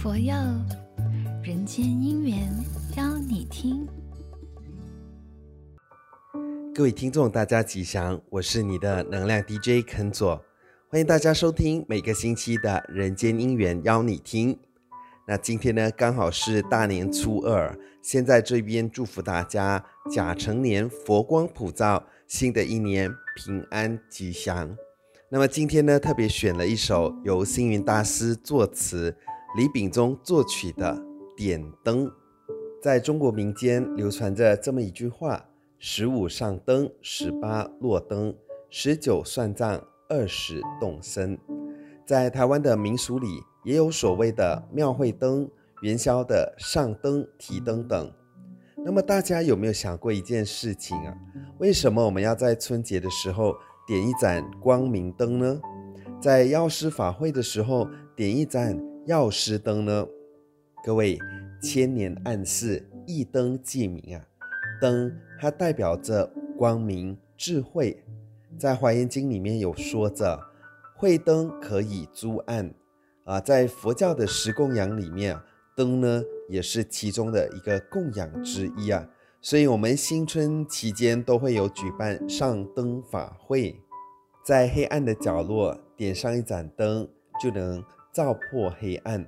佛佑，人间姻缘邀你听。各位听众，大家吉祥，我是你的能量 DJ 肯佐，欢迎大家收听每个星期的人间姻缘邀你听。那今天呢，刚好是大年初二，先在这边祝福大家甲辰年佛光普照，新的一年平安吉祥。那么今天呢，特别选了一首由星云大师作词、李秉忠作曲的《点灯》。在中国民间流传着这么一句话：十五上灯，十八落灯，十九算账，二十动身。在台湾的民俗里，也有所谓的庙会灯、元宵的上灯、提灯等。那么大家有没有想过一件事情啊？为什么我们要在春节的时候点一盏光明灯呢，在药师法会的时候点一盏药师灯呢？各位，千年暗示，一灯即明啊！灯它代表着光明、智慧。在《华严经》里面有说着，慧灯可以诸暗啊。在佛教的十供养里面啊，灯呢也是其中的一个供养之一啊。所以，我们新春期间都会有举办上灯法会，在黑暗的角落点上一盏灯，就能照破黑暗，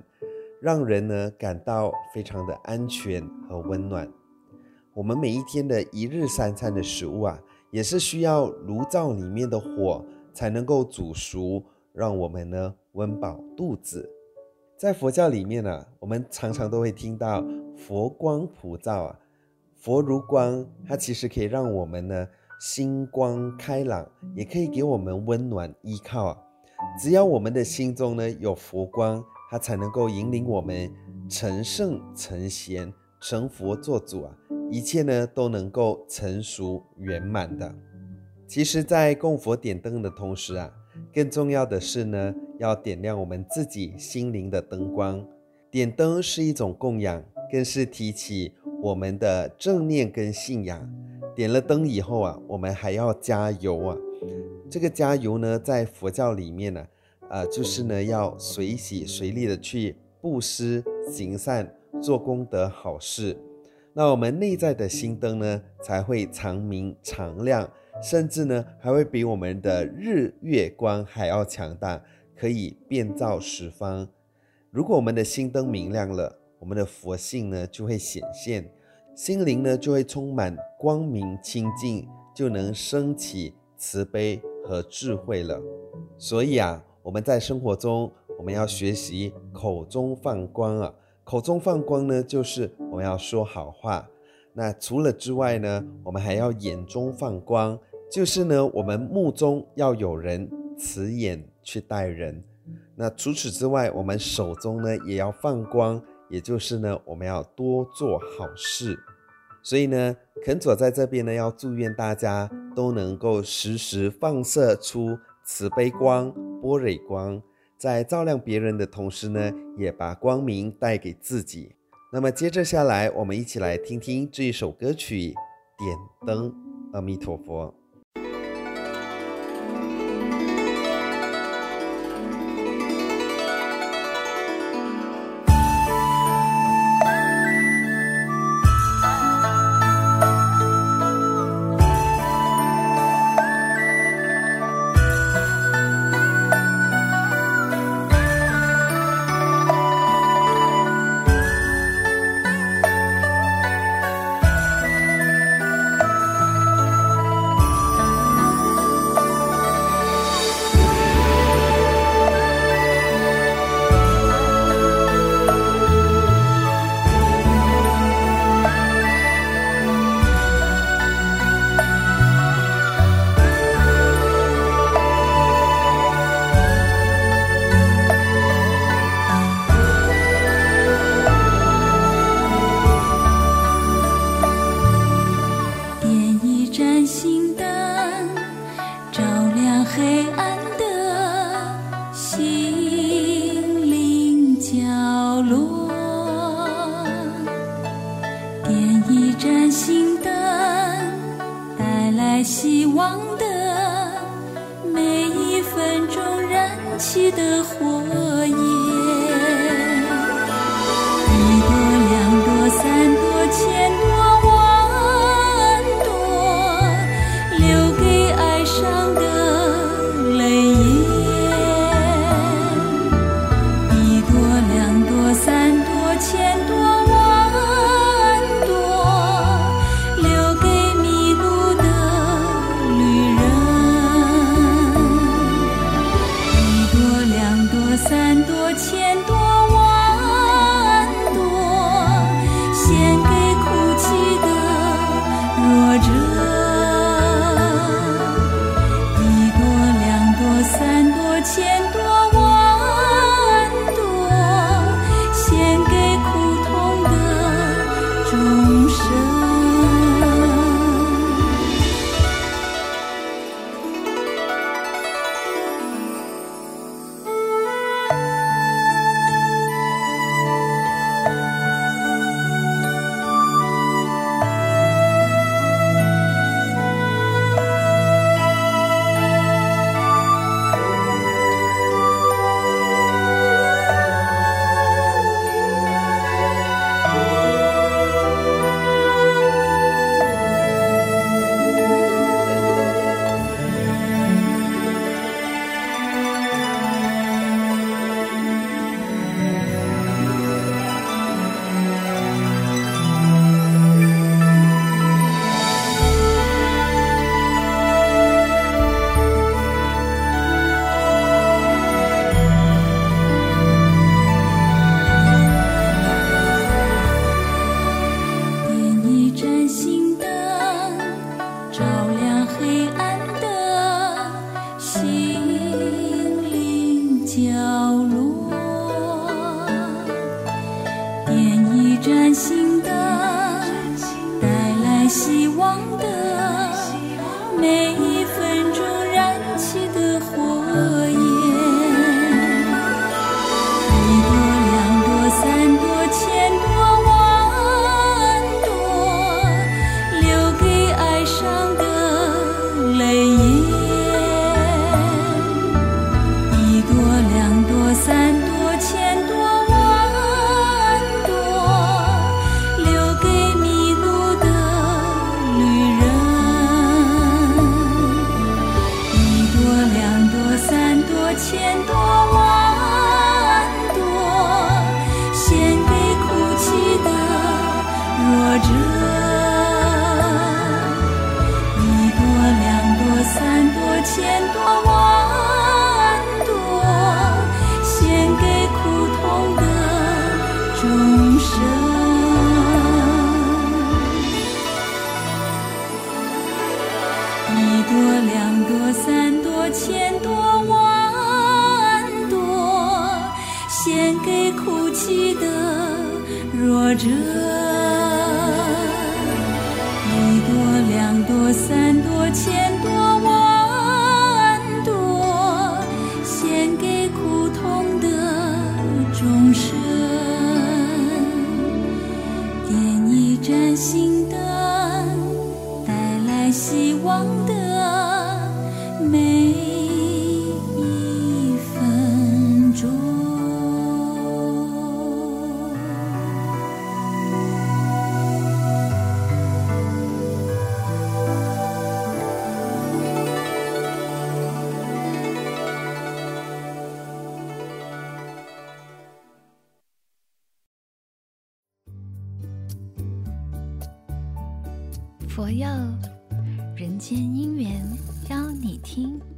让人呢感到非常的安全和温暖。我们每一天的一日三餐的食物啊，也是需要炉灶里面的火才能够煮熟，让我们呢温饱肚子。在佛教里面呢、我们常常都会听到佛光普照啊。佛如光，它其实可以让我们呢心光开朗，也可以给我们温暖依靠啊。只要我们的心中呢有佛光，它才能够引领我们成圣成贤，成佛做主啊，一切呢都能够成熟圆满的。其实，在供佛点灯的同时啊，更重要的是呢，要点亮我们自己心灵的灯光。点灯是一种供养，更是提起。我们的正念跟信仰，点了灯以后啊，我们还要加油啊。这个加油呢，在佛教里面呢，啊，就是呢要随喜随利的去布施、行善、做功德好事。那我们内在的心灯呢，才会长明长亮，甚至呢还会比我们的日月光还要强大，可以遍照十方。如果我们的心灯明亮了，我们的佛性呢就会显现，心灵呢就会充满光明清净，就能升起慈悲和智慧了。所以啊，我们在生活中我们要学习口中放光啊，口中放光呢就是我们要说好话。那除了之外呢，我们还要眼中放光，就是呢我们目中要有人，慈眼去待人。那除此之外，我们手中呢也要放光。也就是呢，我们要多做好事，所以呢，肯佐在这边呢，要祝愿大家都能够时时放射出慈悲光、般若光，在照亮别人的同时呢，也把光明带给自己。那么接着下来，我们一起来听听这一首歌曲《点灯》，阿弥陀佛。希望的每一分钟燃起的火，千朵万朵献给哭泣的弱者一朵两朵三朵千朵万朵献给苦痛的众生点一盏心灯带来希望的每一分钟，佛佑人间姻缘。你听。